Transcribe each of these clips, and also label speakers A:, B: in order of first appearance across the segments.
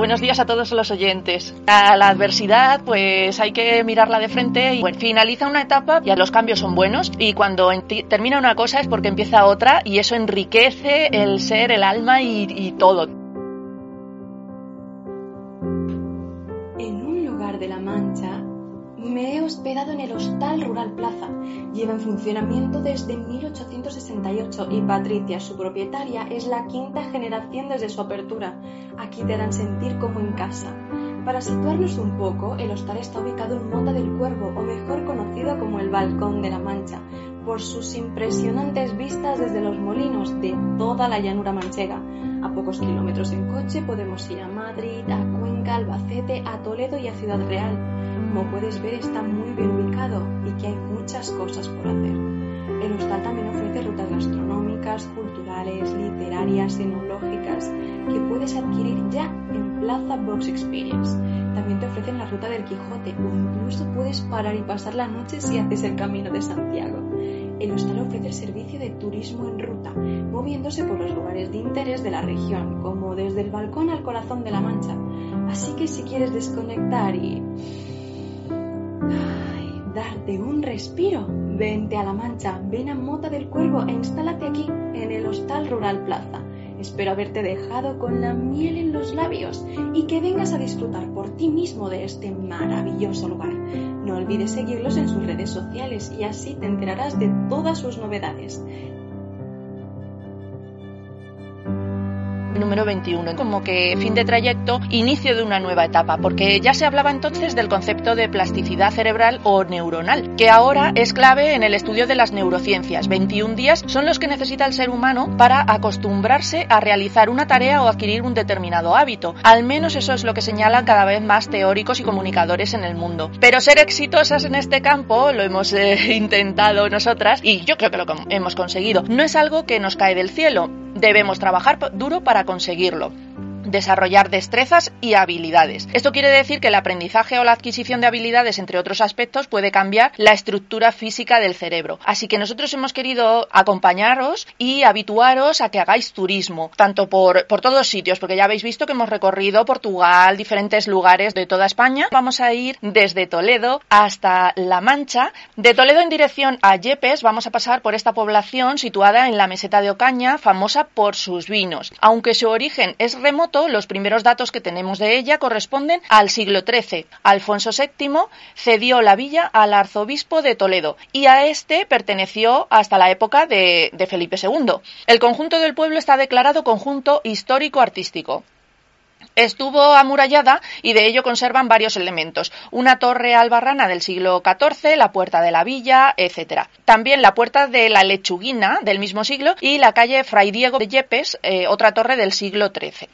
A: Buenos días a todos los oyentes. A la adversidad, pues hay que mirarla de frente y finaliza una etapa y los cambios son buenos y cuando termina una cosa es porque empieza otra y eso enriquece el ser, el alma y, y todo.
B: En un lugar de la Mancha me he hospedado en el Hostal Rural Plaza. Lleva en funcionamiento desde 1868 y Patricia, su propietaria, es la quinta generación desde su apertura. Aquí te harán sentir como en casa. Para situarnos un poco, el hostal está ubicado en Mota del Cuervo, o mejor conocido como el Balcón de la Mancha, por sus impresionantes vistas desde los molinos de toda la llanura manchega. A pocos kilómetros en coche podemos ir a Madrid, a Cuenca, Albacete, a Toledo y a Ciudad Real. Como puedes ver está muy bien ubicado y que hay muchas cosas por hacer. El hostal también ofrece rutas gastronómicas, culturales, literarias, enológicas que puedes adquirir ya en Plaza Box Experience. También te ofrecen la ruta del Quijote o incluso puedes parar y pasar la noche si haces el camino de Santiago. El hostal ofrece el servicio de turismo en ruta, moviéndose por los lugares de interés de la región, como desde el balcón al corazón de la Mancha. Así que si quieres desconectar y darte un respiro, vente a La Mancha, ven a Mota del Cuervo e instálate aquí, en el Hostal Rural Plaza. Espero haberte dejado con la miel en los labios y que vengas a disfrutar por ti mismo de este maravilloso lugar. No olvides seguirlos en sus redes sociales y así te enterarás de todas sus novedades.
A: Número 21, como que fin de trayecto, inicio de una nueva etapa, porque ya se hablaba entonces del concepto de plasticidad cerebral o neuronal, que ahora es clave en el estudio de las neurociencias. 21 días son los que necesita el ser humano para acostumbrarse a realizar una tarea o adquirir un determinado hábito. Al menos eso es lo que señalan cada vez más teóricos y comunicadores en el mundo. Pero ser exitosas en este campo, lo hemos eh, intentado nosotras y yo creo que lo hemos conseguido, no es algo que nos cae del cielo. Debemos trabajar duro para conseguirlo desarrollar destrezas y habilidades. Esto quiere decir que el aprendizaje o la adquisición de habilidades, entre otros aspectos, puede cambiar la estructura física del cerebro. Así que nosotros hemos querido acompañaros y habituaros a que hagáis turismo, tanto por, por todos sitios, porque ya habéis visto que hemos recorrido Portugal, diferentes lugares de toda España. Vamos a ir desde Toledo hasta La Mancha. De Toledo en dirección a Yepes vamos a pasar por esta población situada en la meseta de Ocaña, famosa por sus vinos. Aunque su origen es remoto, los primeros datos que tenemos de ella corresponden al siglo XIII. Alfonso VII cedió la villa al arzobispo de Toledo y a este perteneció hasta la época de, Felipe II. El conjunto del pueblo está declarado conjunto histórico-artístico. Estuvo amurallada y de ello conservan varios elementos. Una torre albarrana del siglo XIV, la puerta de la villa, etc. También la puerta de la Lechuguina del mismo siglo y la calle Fray Diego de Yepes, eh, otra torre del siglo XIII.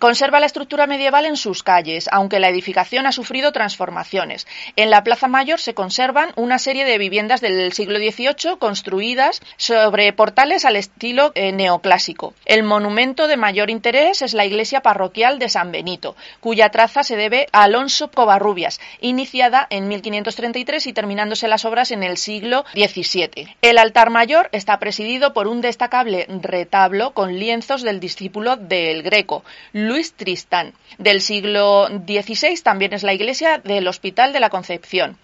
A: Conserva la estructura medieval en sus calles, aunque la edificación ha sufrido transformaciones. En la Plaza Mayor se conservan una serie de viviendas del siglo XVIII construidas sobre portales al estilo eh, neoclásico. El monumento de mayor interés es la iglesia parroquial de San Benito, cuya traza se debe a Alonso Covarrubias, iniciada en 1533 y terminándose las obras en el siglo XVII. El altar mayor está presidido por un destacable retablo con lienzos del discípulo del Greco, Luis Tristán. Del siglo XVI también es la iglesia del Hospital de la Concepción.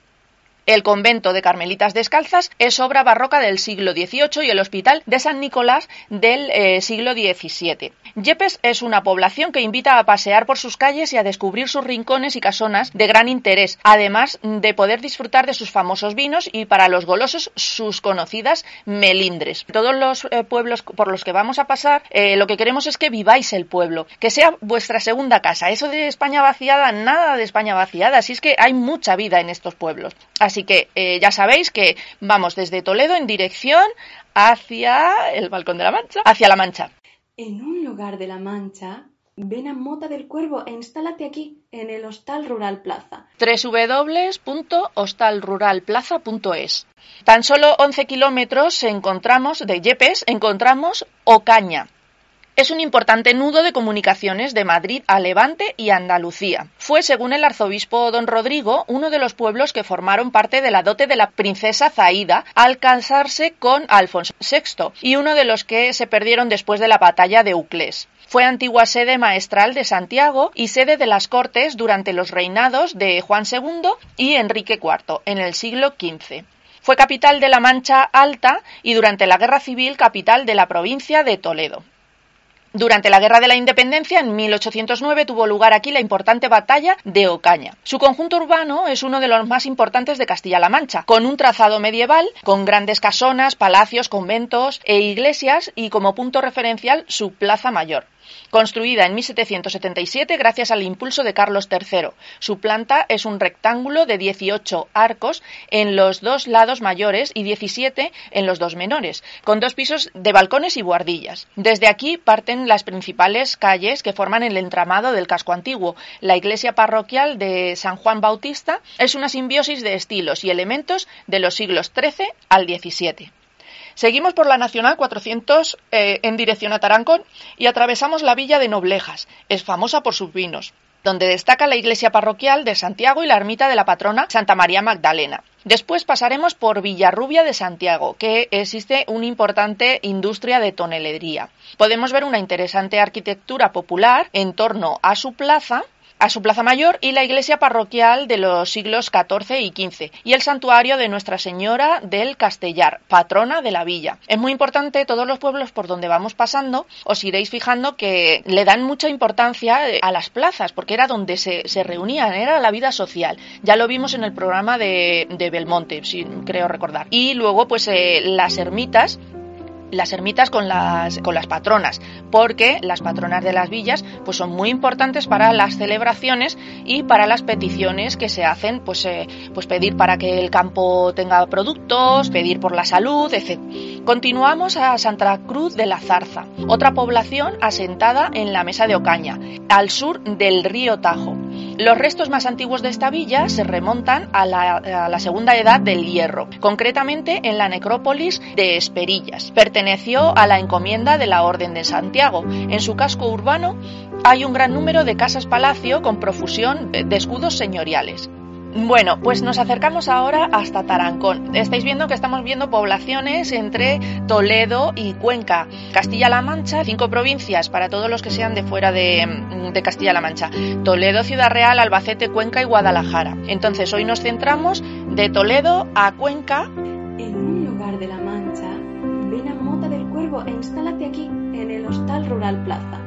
A: El convento de Carmelitas Descalzas es obra barroca del siglo XVIII y el hospital de San Nicolás del eh, siglo XVII. Yepes es una población que invita a pasear por sus calles y a descubrir sus rincones y casonas de gran interés, además de poder disfrutar de sus famosos vinos y para los golosos sus conocidas melindres. Todos los eh, pueblos por los que vamos a pasar, eh, lo que queremos es que viváis el pueblo, que sea vuestra segunda casa. Eso de España vaciada, nada de España vaciada, así es que hay mucha vida en estos pueblos. Que eh, ya sabéis que vamos desde Toledo en dirección hacia el Balcón de la Mancha, hacia La Mancha.
B: En un lugar de La Mancha Ven a Mota del Cuervo e instálate aquí, en el Hostal Rural Plaza.
A: www.hostalruralplaza.es Tan solo 11 kilómetros encontramos de Yepes, encontramos Ocaña, es un importante nudo de comunicaciones de Madrid a Levante y Andalucía. Fue, según el arzobispo don Rodrigo, uno de los pueblos que formaron parte de la dote de la princesa Zaida al casarse con Alfonso VI y uno de los que se perdieron después de la batalla de Uclés. Fue antigua sede maestral de Santiago y sede de las Cortes durante los reinados de Juan II y Enrique IV en el siglo XV. Fue capital de la Mancha Alta y durante la Guerra Civil capital de la provincia de Toledo. Durante la Guerra de la Independencia, en 1809, tuvo lugar aquí la importante batalla de Ocaña. Su conjunto urbano es uno de los más importantes de Castilla-La Mancha, con un trazado medieval, con grandes casonas, palacios, conventos e iglesias y como punto referencial su Plaza Mayor construida en 1777 gracias al impulso de Carlos III. Su planta es un rectángulo de 18 arcos en los dos lados mayores y 17 en los dos menores, con dos pisos de balcones y buhardillas. Desde aquí parten las principales calles que forman el entramado del casco antiguo. La iglesia parroquial de San Juan Bautista es una simbiosis de estilos y elementos de los siglos XIII al XVII. Seguimos por la Nacional 400 eh, en dirección a Tarancón y atravesamos la villa de Noblejas. Es famosa por sus vinos donde destaca la iglesia parroquial de Santiago y la ermita de la patrona Santa María Magdalena. Después pasaremos por Villarrubia de Santiago, que existe una importante industria de tonelería. Podemos ver una interesante arquitectura popular en torno a su plaza a su plaza mayor y la iglesia parroquial de los siglos XIV y XV y el santuario de Nuestra Señora del Castellar, patrona de la villa. Es muy importante, todos los pueblos por donde vamos pasando, os iréis fijando que le dan mucha importancia eh, a las plazas, porque era donde se, reunían, era la vida social. Ya lo vimos en el programa de, Belmonte, si creo recordar. Y luego, pues eh, las ermitas las ermitas con las, con las patronas, porque las patronas de las villas pues son muy importantes para las celebraciones y para las peticiones que se hacen, pues, eh, pues pedir para que el campo tenga productos, pedir por la salud, etc. Continuamos a Santa Cruz de la Zarza, otra población asentada en la Mesa de Ocaña, al sur del río Tajo. Los restos más antiguos de esta villa se remontan a la, segunda edad del hierro, concretamente en la necrópolis de Esperillas. Perteneció a la encomienda de la Orden de Santiago. En su casco urbano hay un gran número de casas palacio con profusión de escudos señoriales. Bueno, pues nos acercamos ahora hasta Tarancón. Estáis viendo que estamos viendo poblaciones entre Toledo y Cuenca. Castilla-La Mancha, cinco provincias para todos los que sean de fuera de, Castilla-La Mancha. Toledo, Ciudad Real, Albacete, Cuenca y Guadalajara. Entonces hoy nos centramos de Toledo a Cuenca.
B: En un lugar de La Mancha, ven a Mota del Cuervo e instálate aquí, en el Hostal Rural Plaza.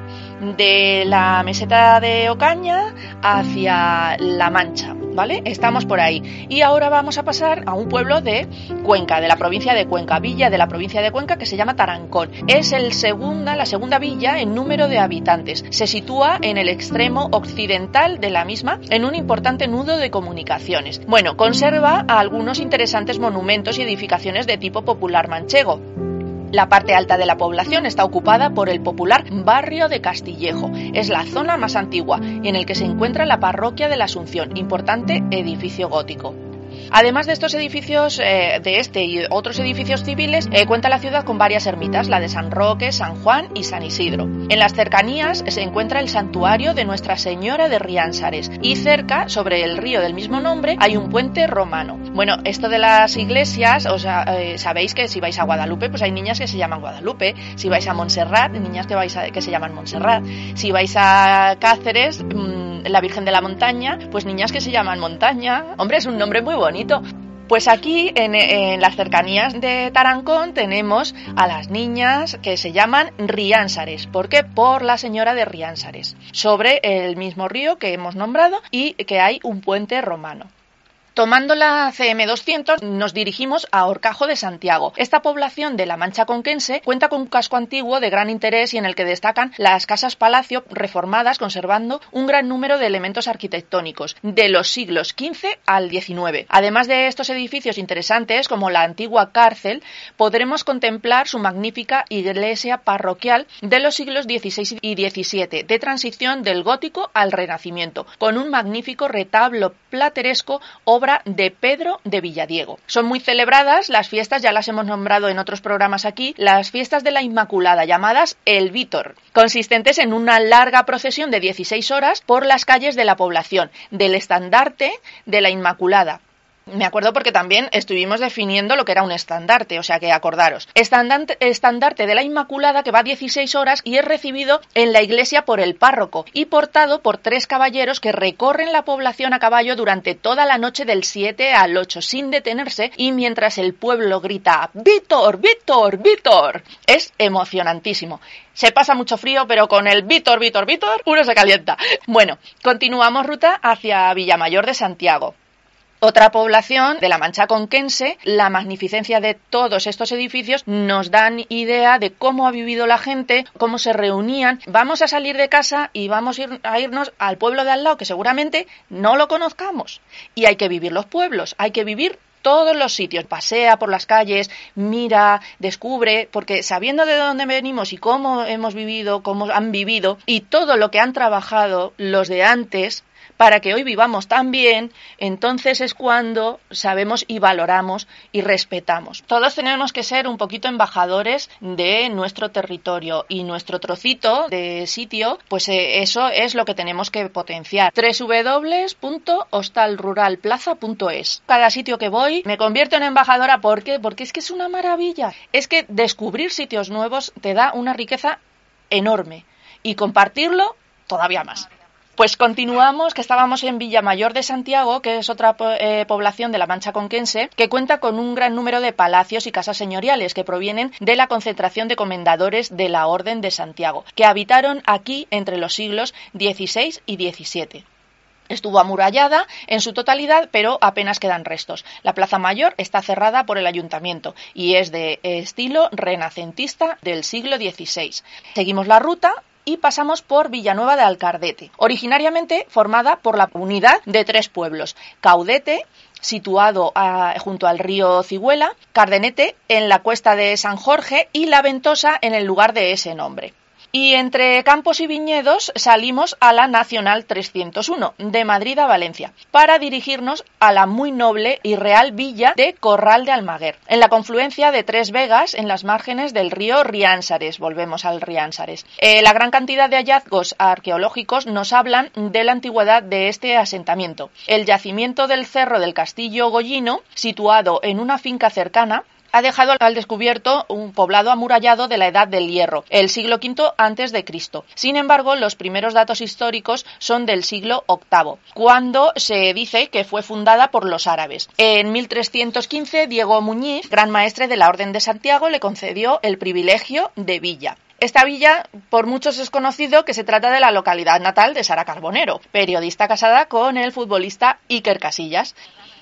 A: De la meseta de Ocaña hacia La Mancha. Estamos por ahí. Y ahora vamos a pasar a un pueblo de Cuenca, de la provincia de Cuenca, villa de la provincia de Cuenca que se llama Tarancón. Es el segunda, la segunda villa en número de habitantes. Se sitúa en el extremo occidental de la misma, en un importante nudo de comunicaciones. Bueno, conserva algunos interesantes monumentos y edificaciones de tipo popular manchego. La parte alta de la población está ocupada por el popular barrio de Castillejo. Es la zona más antigua en el que se encuentra la parroquia de la Asunción, importante edificio gótico. Además de estos edificios, eh, de este y otros edificios civiles, eh, cuenta la ciudad con varias ermitas, la de San Roque, San Juan y San Isidro. En las cercanías se encuentra el santuario de Nuestra Señora de Riánsares y cerca, sobre el río del mismo nombre, hay un puente romano. Bueno, esto de las iglesias, o sea, eh, sabéis que si vais a Guadalupe, pues hay niñas que se llaman Guadalupe. Si vais a Montserrat, niñas que, vais que se llaman Montserrat. Si vais a Cáceres, mm, la Virgen de la Montaña, pues niñas que se llaman Montaña. Hombre, es un nombre muy bonito pues aquí en, las cercanías de Tarancón tenemos a las niñas que se llaman Riánsares. ¿Por qué? Por la señora de Riánsares, sobre el mismo río que hemos nombrado y que hay un puente romano. Tomando la CM200 nos dirigimos a Orcajo de Santiago. Esta población de la Mancha Conquense cuenta con un casco antiguo de gran interés y en el que destacan las casas palacio reformadas conservando un gran número de elementos arquitectónicos de los siglos XV al XIX. Además de estos edificios interesantes como la antigua cárcel, podremos contemplar su magnífica iglesia parroquial de los siglos XVI y XVII, de transición del gótico al renacimiento, con un magnífico retablo plateresco obra de Pedro de Villadiego. Son muy celebradas las fiestas, ya las hemos nombrado en otros programas aquí, las fiestas de la Inmaculada, llamadas el Vítor, consistentes en una larga procesión de 16 horas por las calles de la población, del estandarte de la Inmaculada, me acuerdo porque también estuvimos definiendo lo que era un estandarte, o sea que acordaros. Estandarte, de la Inmaculada que va 16 horas y es recibido en la iglesia por el párroco y portado por tres caballeros que recorren la población a caballo durante toda la noche del 7 al 8 sin detenerse y mientras el pueblo grita Víctor, Víctor, Víctor. Es emocionantísimo. Se pasa mucho frío, pero con el Víctor, Víctor, Víctor, uno se calienta. Bueno, continuamos ruta hacia Villamayor de Santiago. Otra población de la Mancha Conquense, la magnificencia de todos estos edificios nos dan idea de cómo ha vivido la gente, cómo se reunían. Vamos a salir de casa y vamos a irnos al pueblo de al lado, que seguramente no lo conozcamos. Y hay que vivir los pueblos, hay que vivir todos los sitios, pasea por las calles, mira, descubre, porque sabiendo de dónde venimos y cómo hemos vivido, cómo han vivido y todo lo que han trabajado los de antes, para que hoy vivamos tan bien, entonces es cuando sabemos y valoramos y respetamos. Todos tenemos que ser un poquito embajadores de nuestro territorio y nuestro trocito de sitio, pues eh, eso es lo que tenemos que potenciar. www.hostalruralplaza.es. Cada sitio que voy me convierto en embajadora ¿por qué? Porque es que es una maravilla. Es que descubrir sitios nuevos te da una riqueza enorme y compartirlo todavía más. Pues continuamos, que estábamos en Villamayor de Santiago, que es otra eh, población de la Mancha Conquense, que cuenta con un gran número de palacios y casas señoriales que provienen de la concentración de comendadores de la Orden de Santiago, que habitaron aquí entre los siglos XVI y XVII. Estuvo amurallada en su totalidad, pero apenas quedan restos. La Plaza Mayor está cerrada por el ayuntamiento y es de estilo renacentista del siglo XVI. Seguimos la ruta y pasamos por Villanueva de Alcardete, originariamente formada por la unidad de tres pueblos, Caudete, situado ah, junto al río Ciguela, Cardenete en la cuesta de San Jorge y La Ventosa en el lugar de ese nombre. Y entre campos y viñedos salimos a la Nacional 301, de Madrid a Valencia, para dirigirnos a la muy noble y real villa de Corral de Almaguer, en la confluencia de tres vegas en las márgenes del río Riánsares. Volvemos al Riánsares. Eh, la gran cantidad de hallazgos arqueológicos nos hablan de la antigüedad de este asentamiento. El yacimiento del Cerro del Castillo Gollino, situado en una finca cercana, ha dejado al descubierto un poblado amurallado de la Edad del Hierro, el siglo V antes de Cristo. Sin embargo, los primeros datos históricos son del siglo VIII, cuando se dice que fue fundada por los árabes. En 1315, Diego Muñiz, gran maestre de la Orden de Santiago, le concedió el privilegio de villa. Esta villa, por muchos es conocido que se trata de la localidad natal de Sara Carbonero, periodista casada con el futbolista Iker Casillas.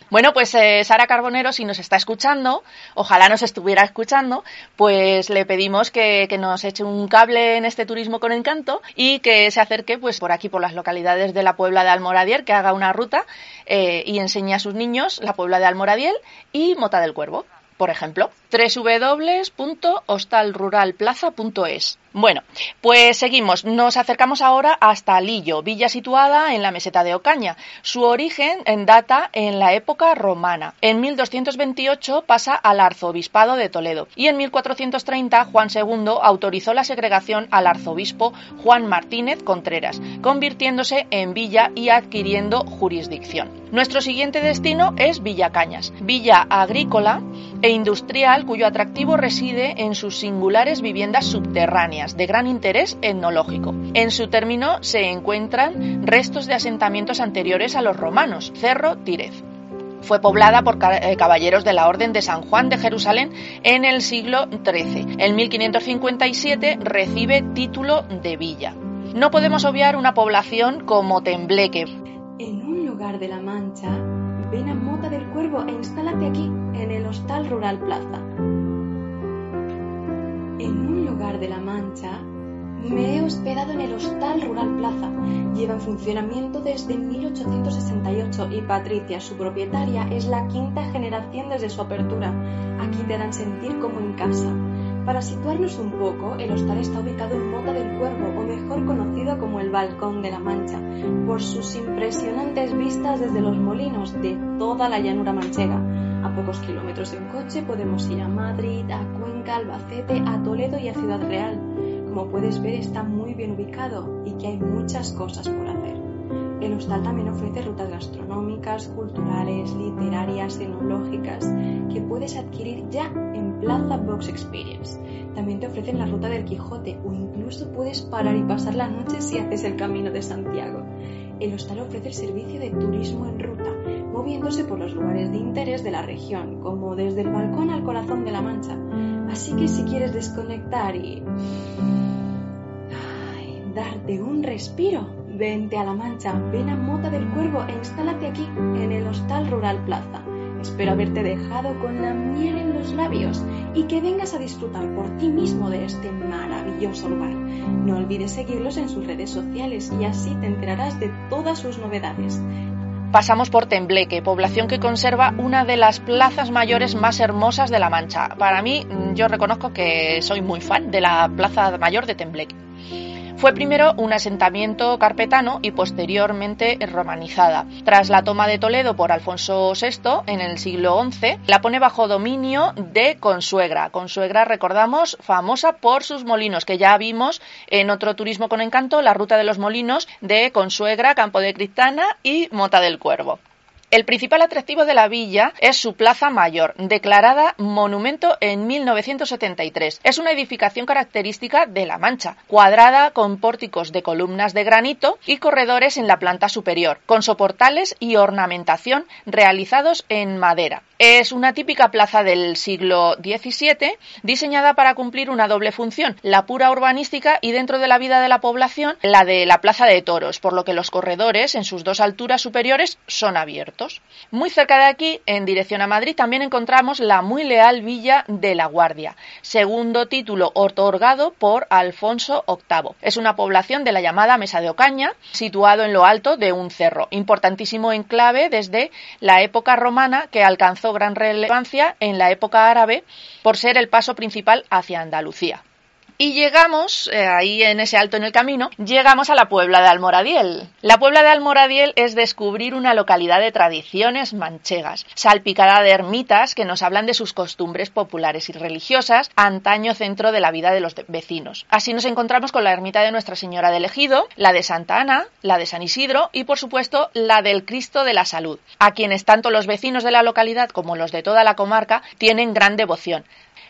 A: Bueno, pues eh, Sara Carbonero, si nos está escuchando, ojalá nos estuviera escuchando, pues le pedimos que, nos eche un cable en este turismo con encanto y que se acerque pues por aquí, por las localidades de la Puebla de Almoradiel, que haga una ruta eh, y enseñe a sus niños la Puebla de Almoradiel y Mota del Cuervo, por ejemplo www.hostalruralplaza.es. Bueno, pues seguimos. Nos acercamos ahora hasta Lillo, villa situada en la meseta de Ocaña. Su origen data en la época romana. En 1228 pasa al arzobispado de Toledo y en 1430 Juan II autorizó la segregación al arzobispo Juan Martínez Contreras, convirtiéndose en villa y adquiriendo jurisdicción. Nuestro siguiente destino es Villa Cañas, villa agrícola e industrial cuyo atractivo reside en sus singulares viviendas subterráneas de gran interés etnológico. En su término se encuentran restos de asentamientos anteriores a los romanos, Cerro Tírez fue poblada por eh, caballeros de la Orden de San Juan de Jerusalén en el siglo XIII. En 1557 recibe título de villa. No podemos obviar una población como Tembleque.
B: En un lugar de la Mancha ven a Mota del Cuervo e instálate aquí, en el Hostal Rural Plaza. En un lugar de la Mancha, me he hospedado en el Hostal Rural Plaza. Lleva en funcionamiento desde 1868 y Patricia, su propietaria, es la quinta generación desde su apertura. Aquí te dan sentir como en casa. Para situarnos un poco, el hostal está ubicado en Mota del Cuervo, o mejor conocido como el Balcón de la Mancha, por sus impresionantes vistas desde los molinos de toda la llanura manchega. A pocos kilómetros en coche podemos ir a Madrid, a Cuenca, Albacete, a Toledo y a Ciudad Real. Como puedes ver está muy bien ubicado y que hay muchas cosas por hacer. El hostal también ofrece rutas gastronómicas, culturales, literarias, enológicas que puedes adquirir ya en Plaza Box Experience. También te ofrecen la ruta del Quijote o incluso puedes parar y pasar la noche si haces el camino de Santiago. El hostal ofrece el servicio de turismo en ruta, moviéndose por los lugares de interés de la región, como desde el balcón al corazón de la Mancha. Así que si quieres desconectar y darte un respiro, vente a La Mancha, ven a Mota del Cuervo e instálate aquí, en el Hostal Rural Plaza. Espero haberte dejado con la miel en los labios y que vengas a disfrutar por ti mismo de este maravilloso lugar. No olvides seguirlos en sus redes sociales y así te enterarás de todas sus novedades.
A: Pasamos por Tembleque, población que conserva una de las plazas mayores más hermosas de La Mancha. Para mí, yo reconozco que soy muy fan de la Plaza Mayor de Tembleque. Fue primero un asentamiento carpetano y posteriormente romanizada. Tras la toma de Toledo por Alfonso VI en el siglo XI, la pone bajo dominio de Consuegra. Consuegra, recordamos, famosa por sus molinos, que ya vimos en otro turismo con encanto, la ruta de los molinos de Consuegra, Campo de Cristana y Mota del Cuervo. El principal atractivo de la villa es su Plaza Mayor, declarada monumento en 1973. Es una edificación característica de La Mancha, cuadrada con pórticos de columnas de granito y corredores en la planta superior, con soportales y ornamentación realizados en madera. Es una típica plaza del siglo XVII, diseñada para cumplir una doble función, la pura urbanística y dentro de la vida de la población, la de la plaza de toros, por lo que los corredores en sus dos alturas superiores son abiertos. Muy cerca de aquí, en dirección a Madrid, también encontramos la muy leal villa de La Guardia, segundo título otorgado por Alfonso VIII. Es una población de la llamada Mesa de Ocaña, situado en lo alto de un cerro, importantísimo enclave desde la época romana que alcanzó gran relevancia en la época árabe por ser el paso principal hacia Andalucía. Y llegamos, eh, ahí en ese alto en el camino, llegamos a la Puebla de Almoradiel. La Puebla de Almoradiel es descubrir una localidad de tradiciones manchegas, salpicada de ermitas que nos hablan de sus costumbres populares y religiosas, antaño centro de la vida de los vecinos. Así nos encontramos con la ermita de Nuestra Señora del Ejido, la de Santa Ana, la de San Isidro y, por supuesto, la del Cristo de la Salud, a quienes tanto los vecinos de la localidad como los de toda la comarca tienen gran devoción.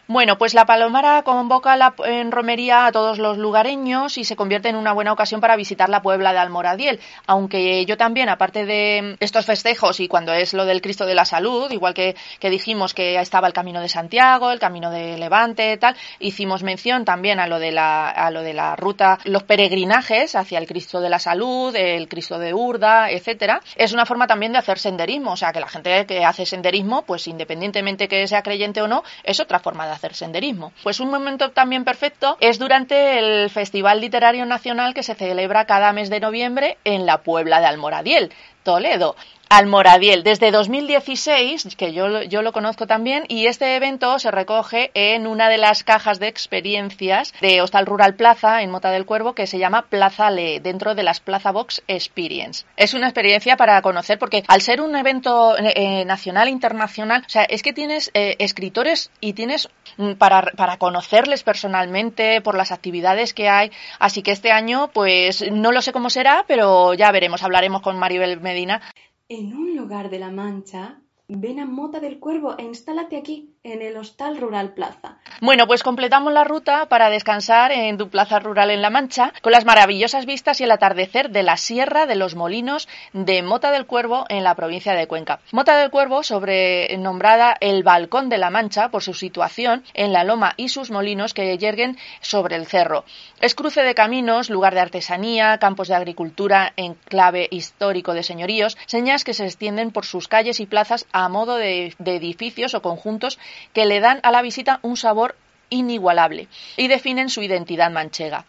A: Bueno, pues la Palomara convoca la, en romería a todos los lugareños y se convierte en una buena ocasión para visitar la Puebla de Almoradiel. Aunque yo también, aparte de estos festejos y cuando es lo del Cristo de la Salud, igual que, que dijimos que estaba el Camino de Santiago, el Camino de Levante, tal, hicimos mención también a lo de la, a lo de la ruta, los peregrinajes hacia el Cristo de la Salud, el Cristo de Urda, etcétera. Es una forma también de hacer senderismo, o sea que la gente que hace senderismo, pues independientemente que sea creyente o no, es otra forma de hacer senderismo. Pues un momento también perfecto es durante el Festival Literario Nacional que se celebra cada mes de noviembre en la Puebla de Almoradiel, Toledo. Almoradiel desde 2016, que yo, yo, lo conozco también, y este evento se recoge en una de las cajas de experiencias de Hostal Rural Plaza en Mota del Cuervo que se llama Plaza Le, dentro de las Plaza Box Experience. Es una experiencia para conocer porque al ser un evento eh, eh nacional e internacional, o sea, es que tienes eh, escritores y tienes mm, para, para conocerles personalmente por las actividades que hay, así que este año pues no lo sé cómo será, pero ya veremos, hablaremos con Maribel Medina
B: en un lugar de la Mancha, ven a Mota del Cuervo e instálate aquí, en el Hostal Rural Plaza.
A: Bueno, pues completamos la ruta para descansar en tu plaza rural en La Mancha con las maravillosas vistas y el atardecer de la Sierra de los Molinos de Mota del Cuervo en la provincia de Cuenca. Mota del Cuervo, sobrenombrada el Balcón de La Mancha por su situación en la loma y sus molinos que yerguen sobre el cerro. Es cruce de caminos, lugar de artesanía, campos de agricultura, enclave histórico de señoríos, señas que se extienden por sus calles y plazas a modo de, edificios o conjuntos que le dan a la visita un sabor inigualable y definen su identidad manchega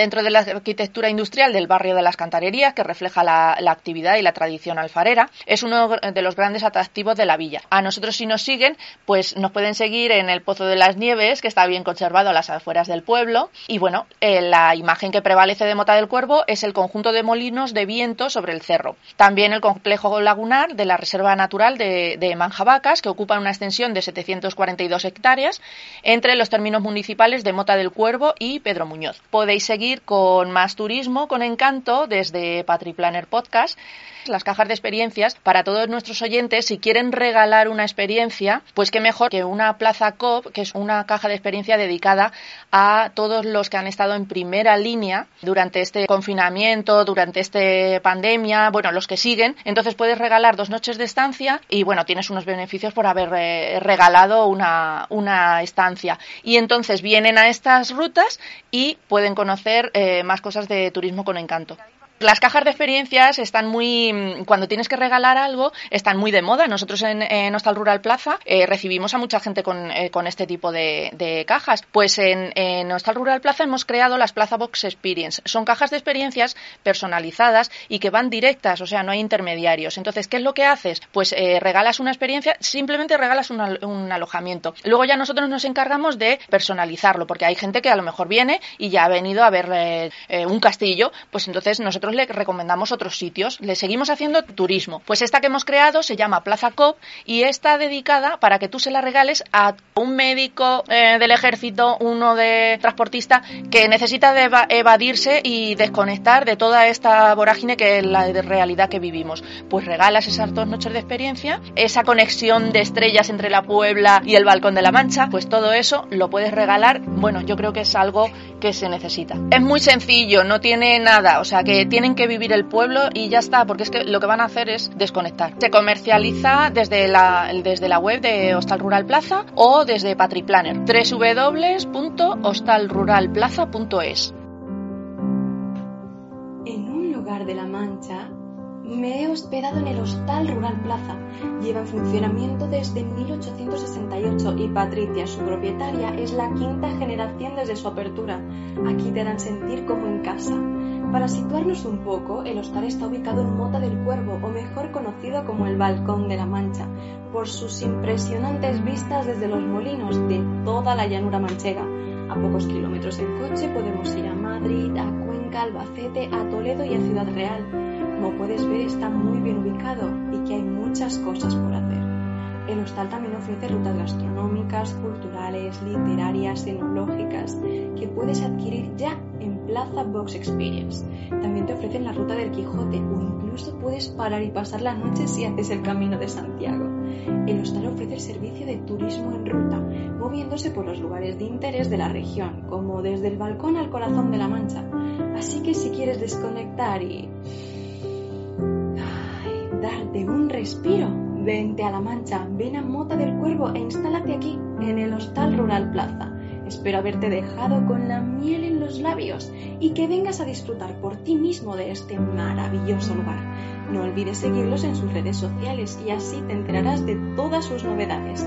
A: dentro de la arquitectura industrial del barrio de las Cantarerías, que refleja la, actividad y la tradición alfarera, es uno de los grandes atractivos de la villa. A nosotros si nos siguen, pues nos pueden seguir en el Pozo de las Nieves, que está bien conservado a las afueras del pueblo, y bueno, eh, la imagen que prevalece de Mota del Cuervo es el conjunto de molinos de viento sobre el cerro. También el complejo lagunar de la Reserva Natural de, de Manjabacas, que ocupa una extensión de 742 hectáreas entre los términos municipales de Mota del Cuervo y Pedro Muñoz. Podéis seguir con más turismo, con encanto, desde Patriplanner Podcast las cajas de experiencias para todos nuestros oyentes. Si quieren regalar una experiencia, pues qué mejor que una Plaza COP, que es una caja de experiencia dedicada a todos los que han estado en primera línea durante este confinamiento, durante esta pandemia, bueno, los que siguen. Entonces puedes regalar dos noches de estancia y bueno, tienes unos beneficios por haber eh, regalado una, una estancia. Y entonces vienen a estas rutas y pueden conocer eh, más cosas de turismo con encanto. Las cajas de experiencias están muy, mm, cuando tienes que regalar algo, están muy de moda. Nosotros en, en Hostal Rural Plaza eh, recibimos a mucha gente con, eh, con este tipo de, cajas. Pues en, en Hostal Rural Plaza hemos creado las Plaza Box Experience. Son cajas de experiencias personalizadas y que van directas, o sea, no hay intermediarios. Entonces, ¿qué es lo que haces? Pues eh, regalas una experiencia, simplemente regalas un, un alojamiento. Luego ya nosotros nos encargamos de personalizarlo, porque hay gente que a lo mejor viene y ya ha venido a ver un castillo, pues entonces nosotros le recomendamos otros sitios. Le seguimos haciendo turismo. Pues esta que hemos creado se llama Plaza COP y está dedicada para que tú se la regales a un médico eh, del ejército, uno de transportista que necesita evadirse y desconectar de toda esta vorágine que es la realidad que vivimos. Pues regalas esas dos noches de experiencia, esa conexión de estrellas entre la Puebla y el Balcón de la Mancha, pues todo eso lo puedes regalar. Bueno, yo creo que es algo que se necesita. Es muy sencillo, no tiene nada, o sea que tiene tienen que vivir el pueblo y ya está, porque es que lo que van a hacer es desconectar. Se comercializa desde la, desde la web de Hostal Rural Plaza o desde Patriplanner, www.hostalruralplaza.es.
B: En un lugar de la Mancha, me he hospedado en el Hostal Rural Plaza. Lleva en funcionamiento desde 1868 y Patricia, su propietaria, es la quinta generación desde su apertura. Aquí te harán sentir como en casa. Para situarnos un poco, el hostal está ubicado en Mota del Cuervo, o mejor conocido como el Balcón de la Mancha, por sus impresionantes vistas desde los molinos de toda la llanura manchega. A pocos kilómetros en coche podemos ir a Madrid, a Cuenca, Albacete, a Toledo y a Ciudad Real. Como puedes ver, está muy bien ubicado y que hay muchas cosas por hacer. El hostal también ofrece rutas gastronómicas, culturales, literarias, enológicas, que puedes adquirir ya en Plaza Box Experience. También te ofrecen la ruta del Quijote o incluso puedes parar y pasar la noche si haces el camino de Santiago. El hostal ofrece el servicio de turismo en ruta, moviéndose por los lugares de interés de la región, como desde el balcón al corazón de la Mancha. Así que si quieres desconectar y... darte un respiro, Vente a La Mancha, ven a Mota del Cuervo e instálate aquí, en el Hostal Rural Plaza. Espero haberte dejado con la miel en los labios y que vengas a disfrutar por ti mismo de este maravilloso lugar. No olvides seguirlos en sus redes sociales y así te enterarás de todas sus novedades.